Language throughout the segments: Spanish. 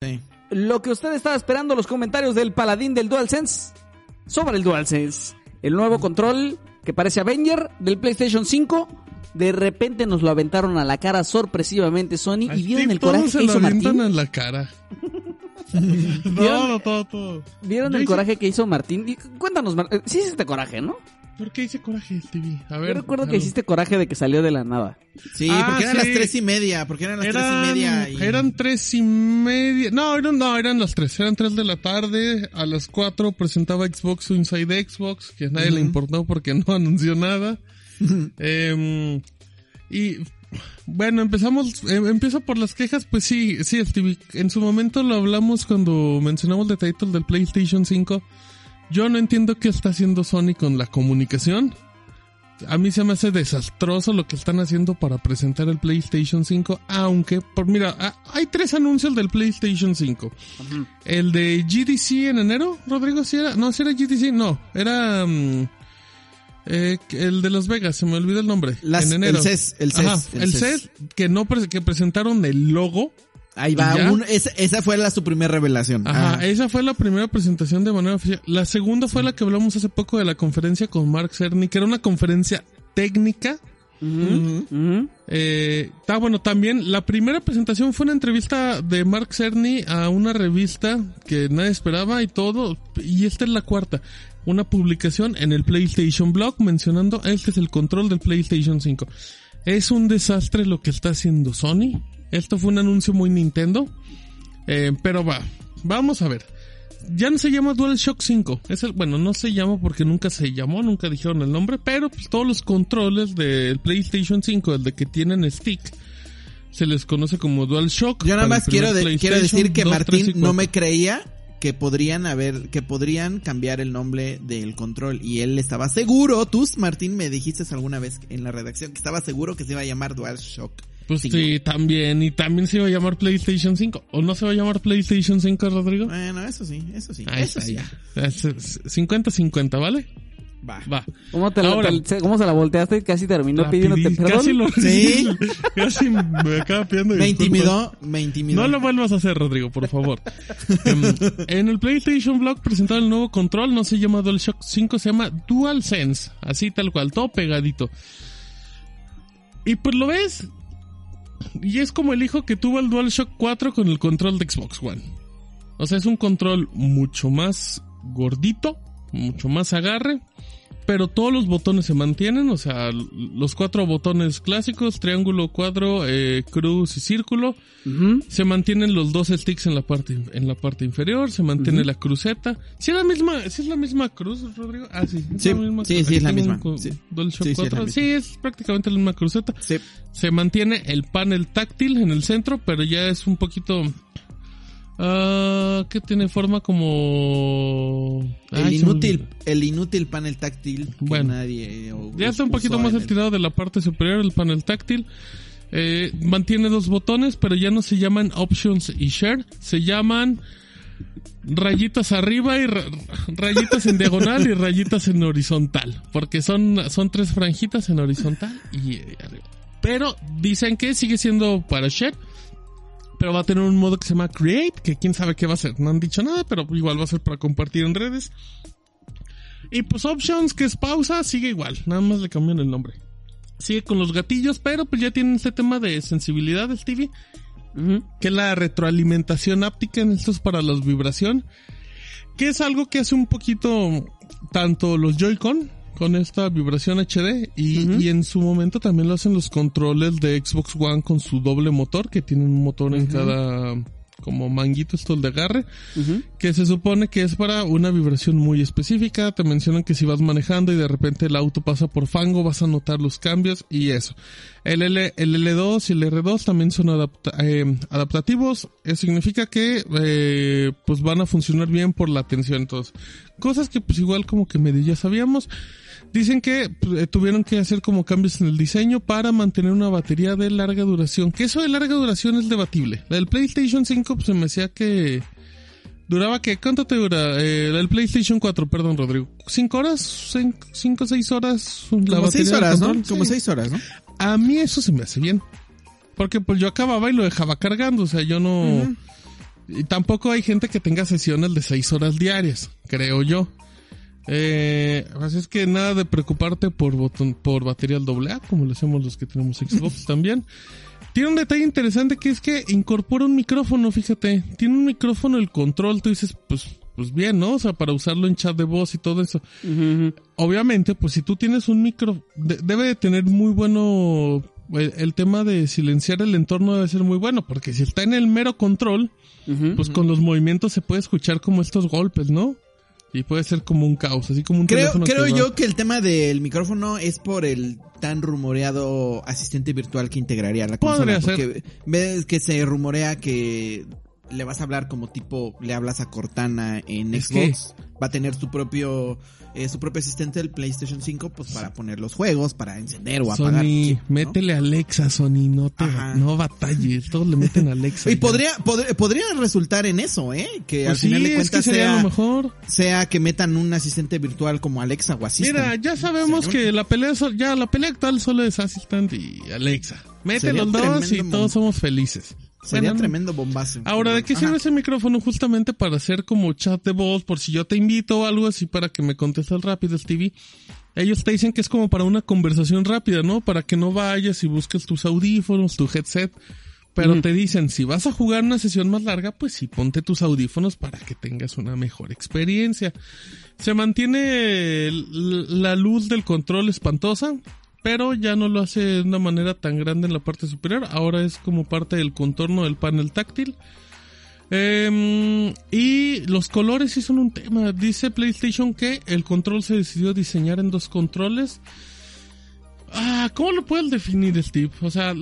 Sí. Lo que usted estaba esperando, los comentarios del paladín del DualSense sobre el DualSense. El nuevo control que parece Avenger del PlayStation 5. De repente nos lo aventaron a la cara sorpresivamente Sony y vieron el coraje se que hizo Martín. en la cara. todo, todo. ¿Vieron el coraje que hizo Martín? Y Cuéntanos, Mar- eh, sí hiciste coraje, ¿no? ¿Por qué hice coraje, TV? A ver. Yo recuerdo que algo. hiciste coraje de que salió de la nada. Sí, Ah, porque eran sí. las tres y media, porque eran las tres y media. y- eran tres y media. No, eran, no, eran las tres. Eran tres de la tarde. A las cuatro presentaba Xbox Inside Xbox, que a nadie le importó porque no anunció nada. Em, y bueno, empezamos, em, empiezo por las quejas. Pues sí, sí, Stevie. En su momento lo hablamos cuando mencionamos el title del PlayStation 5. Yo no entiendo qué está haciendo Sony con la comunicación. A mí se me hace desastroso lo que están haciendo para presentar el PlayStation 5, aunque, por mira, ah, hay tres anuncios del PlayStation 5. El de GDC en enero, Rodrigo, si era, no, si era GDC, no, era mm, eh, el de Las Vegas, se me olvidó el nombre. Las- en enero. el CES, el CES, Ajá, el el CES. CES, que no, pre- que presentaron el logo. Ahí va, un- esa, esa fue la, su primera revelación. Ajá, Ah. esa fue la primera presentación de manera oficial. La segunda fue la que hablamos hace poco de la conferencia con Mark Cerny, que era una conferencia técnica. Ujú. Eh, está bueno, también la primera presentación fue una entrevista de Mark Cerny a una revista que nadie esperaba y todo. Y esta es la cuarta. Una publicación en el PlayStation Blog mencionando este es el control del PlayStation 5. Es un desastre lo que está haciendo Sony. Esto fue un anuncio muy Nintendo. Eh, pero va, vamos a ver. Ya no se llama DualShock 5. Es el, bueno, no se llama porque nunca se llamó, nunca dijeron el nombre, pero pues todos los controles del PlayStation 5, el de que tienen stick, se les conoce como DualShock. Yo nada más quiero, de- quiero decir que Martín no me creía que podrían haber, que podrían cambiar el nombre del control. Y él estaba seguro, tú Martín me dijiste alguna vez en la redacción que estaba seguro que se iba a llamar DualShock. Pues 5. sí, también. Y también se iba a llamar PlayStation 5. ¿O no se va a llamar PlayStation 5, Rodrigo? Bueno, eso sí, eso sí, Ahí eso está, sí. ya. Es- es 50-50, ¿vale? Va. Va. ¿Cómo, te la, Ahora- te- ¿Cómo se la volteaste y casi terminó pidiéndote perdón? Casi lo... Sí. casi me acaba pidiendo Me intimidó, me intimidó. No lo vuelvas a hacer, Rodrigo, por favor. Em, en el PlayStation Blog presentaron el nuevo control, no se llama DualShock 5, se llama DualSense, así tal cual, todo pegadito. Y pues lo ves, y es como el hijo que tuvo el DualShock 4 con el control de Xbox One. O sea, es un control mucho más gordito, mucho más agarre, pero todos los botones se mantienen, o sea, los cuatro botones clásicos, triángulo, cuadro, eh, cruz y círculo, se mantienen los dos sticks en la parte en la parte inferior, se mantiene la cruceta. Si es la misma, si es la misma cruz, Rodrigo. Ah, sí. Sí, la misma sí, sí, es la misma. Sí. Sí, sí, es la 4. misma. Sí, es prácticamente la misma cruceta. Sí. Se mantiene el panel táctil en el centro, pero ya es un poquito ah que tiene forma como El Ay, se me inútil, el inútil panel táctil que Bueno. nadie o- Ya está un poquito más el- estirado de la parte superior el panel táctil. Eh, mantiene dos botones, pero ya no se llaman Options y Share, se llaman rayitas arriba y ra- rayitas en diagonal y rayitas en horizontal, porque son, son tres franjitas en horizontal y eh, arriba. Pero dicen que sigue siendo para Share, pero va a tener un modo que se llama Create, que quién sabe qué va a ser. No han dicho nada, pero igual va a ser para compartir en redes. Y pues Options, que es pausa, sigue igual. Nada más le cambian el nombre. Sigue con los gatillos, pero pues ya tienen este tema de sensibilidad, Stevie. Ujú. Que es la retroalimentación áptica en estos para la vibración. Que es algo que hace un poquito tanto los Joy-Con con esta vibración HD y, y en su momento también lo hacen los controles de Xbox One con su doble motor que tienen un motor en cada como manguito estos de agarre, que se supone que es para una vibración muy específica. Te mencionan que si vas manejando y de repente el auto pasa por fango, vas a notar los cambios y eso. El, L, el L2 y el R2 también son eh, adaptativos. Eso significa que eh, pues van a funcionar bien por la tensión. Entonces, cosas que pues igual como que medio ya sabíamos. Dicen que pues, eh, tuvieron que hacer como cambios en el diseño para mantener una batería de larga duración. Que eso de larga duración es debatible. La del PlayStation 5 pues, se me decía que duraba que ¿cuánto te dura? Eh, el PlayStation 4, perdón, Rodrigo. ¿Cinco horas? ¿Cinco, o seis horas? La Como seis horas, ¿no? Como seis horas, ¿no? A mí eso se me hace bien. Porque pues yo acababa y lo dejaba cargando, o sea, yo no... Y tampoco hay gente que tenga sesiones de seis horas diarias, creo yo. Eh, así es que nada de preocuparte por botón, por batería doble A, como lo hacemos los que tenemos Xbox también. Tiene un detalle interesante que es que incorpora un micrófono, fíjate. Tiene un micrófono el control, tú dices, pues, pues bien, ¿no? O sea, para usarlo en chat de voz y todo eso. Obviamente, pues si tú tienes un micro, debe de tener muy bueno, el, tema de silenciar el entorno debe ser muy bueno, porque si está en el mero control, pues con los movimientos se puede escuchar como estos golpes, ¿no? Y puede ser como un caos, así como un creo, Creo yo que el tema del micrófono es por el tan rumoreado asistente virtual que integraría la consola. porque ves que se rumorea que le vas a hablar como tipo le hablas a Cortana en Xbox. Va a tener su propio eh, su propio asistente del PlayStation 5 pues para poner los juegos, para encender o apagar. Sony, métele Alexa, Sony, no te no batalles, todos le meten Alexa. y podría, podría resultar en eso, ¿eh? Que al pues final de cuentas sea, mejor. sea que metan un asistente virtual como Alexa o así. Mira, ya sabemos que la pelea ya la pelea actual solo es asistente y Alexa. Mete los dos y todos somos felices. Sería tremendo bombazo. Ahora, ¿de qué sirve ese micrófono? Justamente para hacer como chat de voz, por si yo te invito o algo así para que me contestes rápido, Stevie. Ellos te dicen que es como para una conversación rápida, ¿no? Para que no vayas y busques tus audífonos, tu headset. Pero te dicen, si vas a jugar una sesión más larga, pues sí, ponte tus audífonos para que tengas una mejor experiencia. Se mantiene la luz del control espantosa pero ya no lo hace de una manera tan grande en la parte superior, ahora es como parte del contorno del panel táctil. Em, y los colores sí son un tema. Dice PlayStation que el control se decidió diseñar en dos controles. Ah, ¿cómo lo puedes definir, Steve? O sea,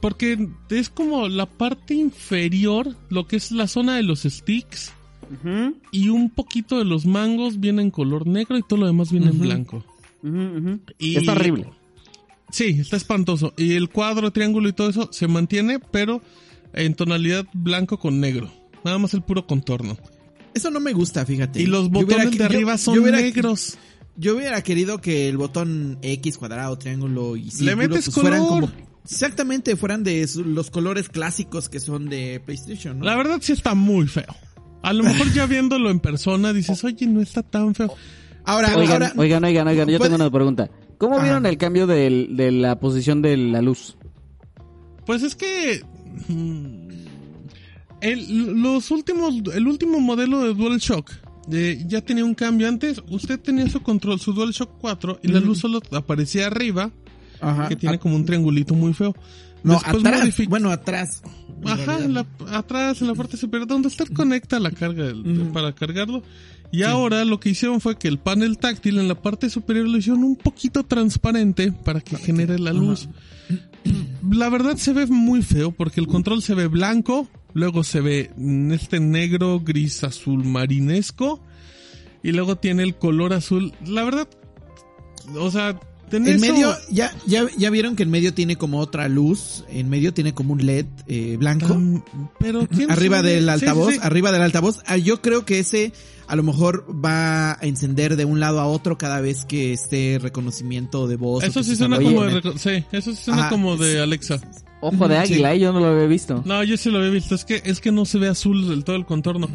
porque es como la parte inferior, lo que es la zona de los sticks. Y un poquito de los mangos viene en color negro y todo lo demás viene en blanco. Y... Es horrible. Sí, está espantoso. Y el cuadro, triángulo y todo eso se mantiene, pero en tonalidad blanco con negro. Nada más el puro contorno. Eso no me gusta, fíjate. Y los botones de arriba son negros. Yo hubiera querido que el botón X, cuadrado, triángulo y círculo Le metes pues, fueran como exactamente fueran de los colores clásicos que son de PlayStation, ¿no? La verdad sí está muy feo. A lo mejor ya viéndolo en persona dices, "Oye, no está tan feo." Ahora, oigan, oigan, oigan, oigan, yo tengo una pregunta. ¿Cómo vieron el cambio de, la posición de la luz? Pues es que mm, el, los últimos, el último modelo de DualShock eh, ya tenía un cambio. Antes usted tenía su control, su DualShock 4 y la luz solo aparecía arriba, que tiene como un triangulito muy feo. No, atrás, bueno, atrás. Ajá, atrás, en la parte superior, donde usted conecta la carga para cargarlo. Y ahora lo que hicieron fue que el panel táctil en la parte superior lo hicieron un poquito transparente para que genere la luz. La verdad se ve muy feo porque el control se ve blanco, luego se ve este negro, gris, azul marinesco y luego tiene el color azul. La verdad, o sea, en medio, ya, ya, ya vieron que en medio tiene como otra luz, en medio tiene como un LED eh, blanco. pero arriba del altavoz, arriba del altavoz. Ah, yo creo que ese a lo mejor va a encender de un lado a otro cada vez que esté reconocimiento de voz. Eso sí suena como de, sí, eso sí suena como de Alexa. Ojo de águila, ¿eh? yo no lo había visto. No, yo sí lo había visto. Es que, es que no se ve azul del todo el contorno.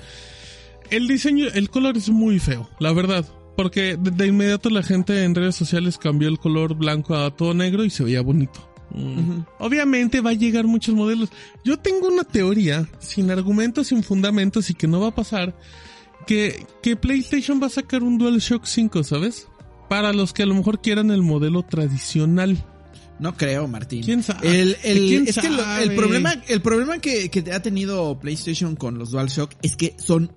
El diseño, el color es muy feo, la verdad. Porque de, inmediato la gente en redes sociales cambió el color blanco a todo negro y se veía bonito. Mm. Obviamente va a llegar muchos modelos. Yo tengo una teoría, sin argumentos, sin fundamentos y que no va a pasar, que, que PlayStation va a sacar un DualShock 5, ¿sabes? Para los que a lo mejor quieran el modelo tradicional. No creo, Martín. ¿Quién sabe? El, el, ¿Quién es que sabe? el problema, el problema que, que ha tenido PlayStation con los DualShock es que son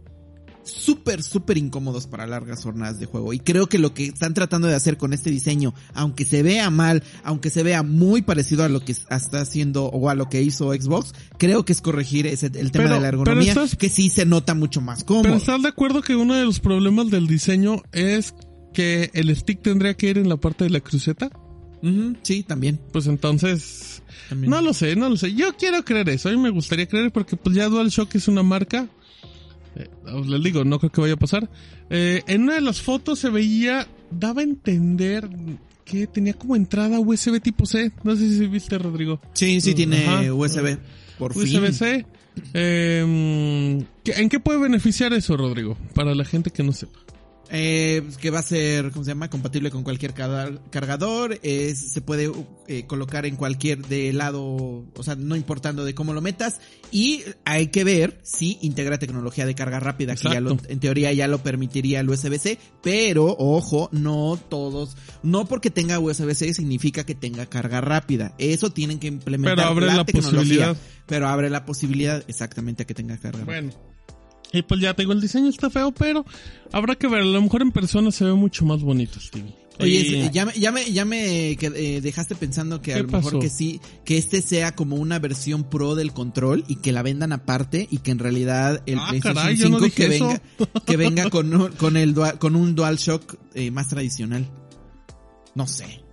súper, súper incómodos para largas jornadas de juego. Y creo que lo que están tratando de hacer con este diseño, aunque se vea mal, aunque se vea muy parecido a lo que está haciendo o a lo que hizo Xbox, creo que es corregir ese, el tema Pero- de la ergonomía, pero estás- que sí se nota mucho más Pero cómodo. ¿estás de acuerdo que uno de los problemas del diseño es que el stick tendría que ir en la parte de la cruceta? Ujú, sí, también. Pues entonces... también. No lo sé, no lo sé. Yo quiero creer eso. A mí me gustaría creer porque pues ya DualShock es una marca. Eh, os les digo, no creo que vaya a pasar. Eh, en una de las fotos se veía, daba a entender que tenía como entrada USB tipo C. No sé si viste, Rodrigo. Sí, sí tiene Ajá. USB. Por fin. USB-C. Eh, ¿qué- ¿En qué puede beneficiar eso, Rodrigo? Para la gente que no sepa. Eh, que va a ser, ¿cómo se llama? Compatible con cualquier cargador. Se puede eh, colocar en cualquier de lado, o sea, no importando de cómo lo metas. Y hay que ver si integra tecnología de carga rápida, que ya lo- en teoría ya lo permitiría el USB-C. Pero, ojo, no todos, no porque tenga USB-C significa que tenga carga rápida. Eso tienen que implementar Pero abre la tecnología. posibilidad. Pero abre la posibilidad exactamente a que tenga carga rápida. Y pues ya te digo, el diseño está feo, pero habrá que ver. A lo mejor en persona se ve mucho más bonito, Stevie. Oye, ya me, ya me, ya me eh, dejaste pensando que a ¿Qué lo mejor pasó? que sí, que este sea como una versión pro del control y que la vendan aparte y que en realidad el Ah, PlayStation caray, yo no 5 dije que venga, que venga con, un- con el dual- con un DualShock eh, más tradicional. No sé.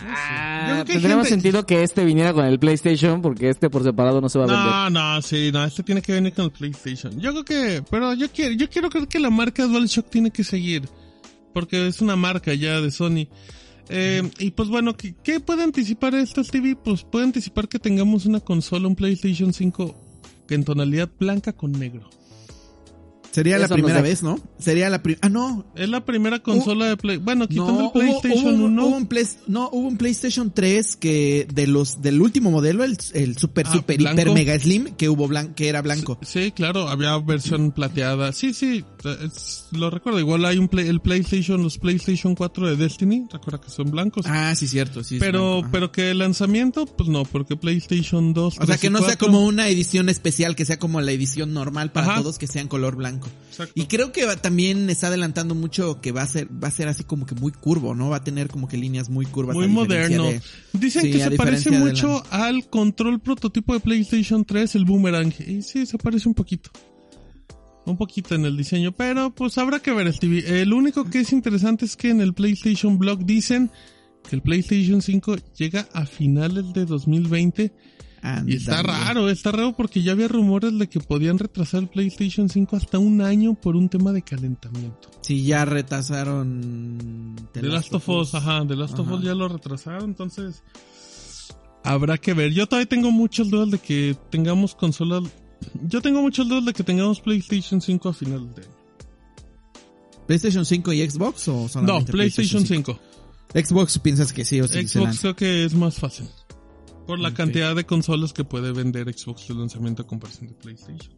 Ah, tendría más gente- sentido que este viniera con el PlayStation porque este por separado no se va a vender. No, no, sí, no, este tiene que venir con el PlayStation. Yo creo que, pero yo quiero, yo quiero creer que la marca DualShock tiene que seguir. Porque es una marca ya de Sony. Eh, y pues bueno, ¿qué, qué puede anticipar esto, Stevie? Pues puede anticipar que tengamos una consola, un PlayStation 5 que en tonalidad blanca con negro. Sería la Eso primera no sé. vez, ¿no? Sería la primera. Ah, no. Es la primera consola de Play. Bueno, quitando No, el PlayStation hubo, hubo- 1. hubo un Play- no, hubo un PlayStation 3 que de los del último modelo, el, el super Ah, super blanco. hiper mega slim que hubo blan- que era blanco. Sí, claro, había versión plateada. Sí, sí, es- lo recuerdo. Igual hay un play- el PlayStation, los PlayStation 4 de Destiny, recuerda que son blancos. Ah, sí, cierto, sí. pero, blanco, pero que el lanzamiento, pues no, porque PlayStation 2. O sea, 3 que no sea 4, como una edición especial, que sea como la edición normal para Ajá. todos, que sea en color blanco. Exacto. Y creo que va- también está adelantando mucho que va a ser, va a ser así como que muy curvo, ¿no? Va a tener como que líneas muy curvas. Muy moderno. de- Dicen sí, que se parece mucho al control prototipo de PlayStation 3, el Boomerang. Y sí, se parece un poquito. Un poquito en el diseño, pero pues habrá que ver, Stevie. El único que es interesante es que en el PlayStation Blog dicen que el PlayStation 5 llega a finales de 2020 y está raro, está raro porque ya había rumores de que podían retrasar el PlayStation 5 hasta un año por un tema de calentamiento. Sí, ya retrasaron The Last of Us, ajá, The Last of Us ya lo retrasaron, entonces habrá que ver. Yo todavía tengo muchas dudas de que tengamos consolas. Yo tengo muchas dudas de que tengamos PlayStation 5 a finales de año. ¿PlayStation 5 y Xbox o No, solamente PlayStation 5. Xbox piensas que sí o sí Xbox creo que es más fácil. Por la cantidad de consolas que puede vender Xbox de lanzamiento a comparación de PlayStation.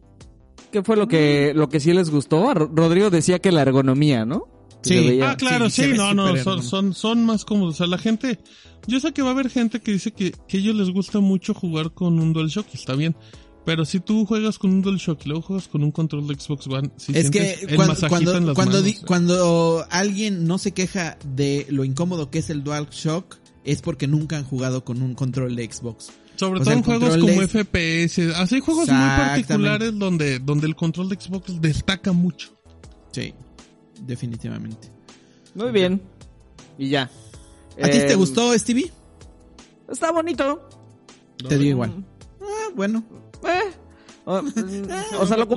¿Qué fue lo que, lo que sí les gustó? Rodrigo decía que la ergonomía, ¿no? Sí. Ah, claro, sí, no, no, son, son, son más cómodos. O sea, la gente, yo sé que va a haber gente que dice que, que a ellos les gusta mucho jugar con un DualShock y está bien. Pero si tú juegas con un DualShock y luego juegas con un control de Xbox One, si Es sientes que el cuando, en las cuando, manos, di- cuando alguien no se queja de lo incómodo que es el DualShock, es porque nunca han jugado con un control de Xbox. Sobre o todo sea, en el juegos como es- FPS, así juegos muy particulares donde, donde el control de Xbox destaca mucho. Sí, definitivamente. Muy bien. Y ya. ¿A ti te Eh, gustó, Stevie? Está bonito. Te digo igual. Ah, bueno. Eh. O, o sea, Lo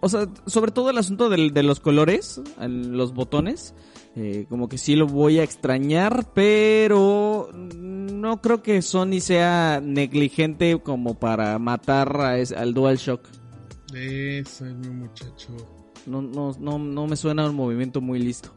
o sea, sobre todo el asunto del- de los colores, los botones, eh, como que sí lo voy a extrañar, pero no creo que Sony sea negligente como para matar a es- al DualShock. Eso es mi muchacho. No, no, no, no me suena un movimiento muy listo.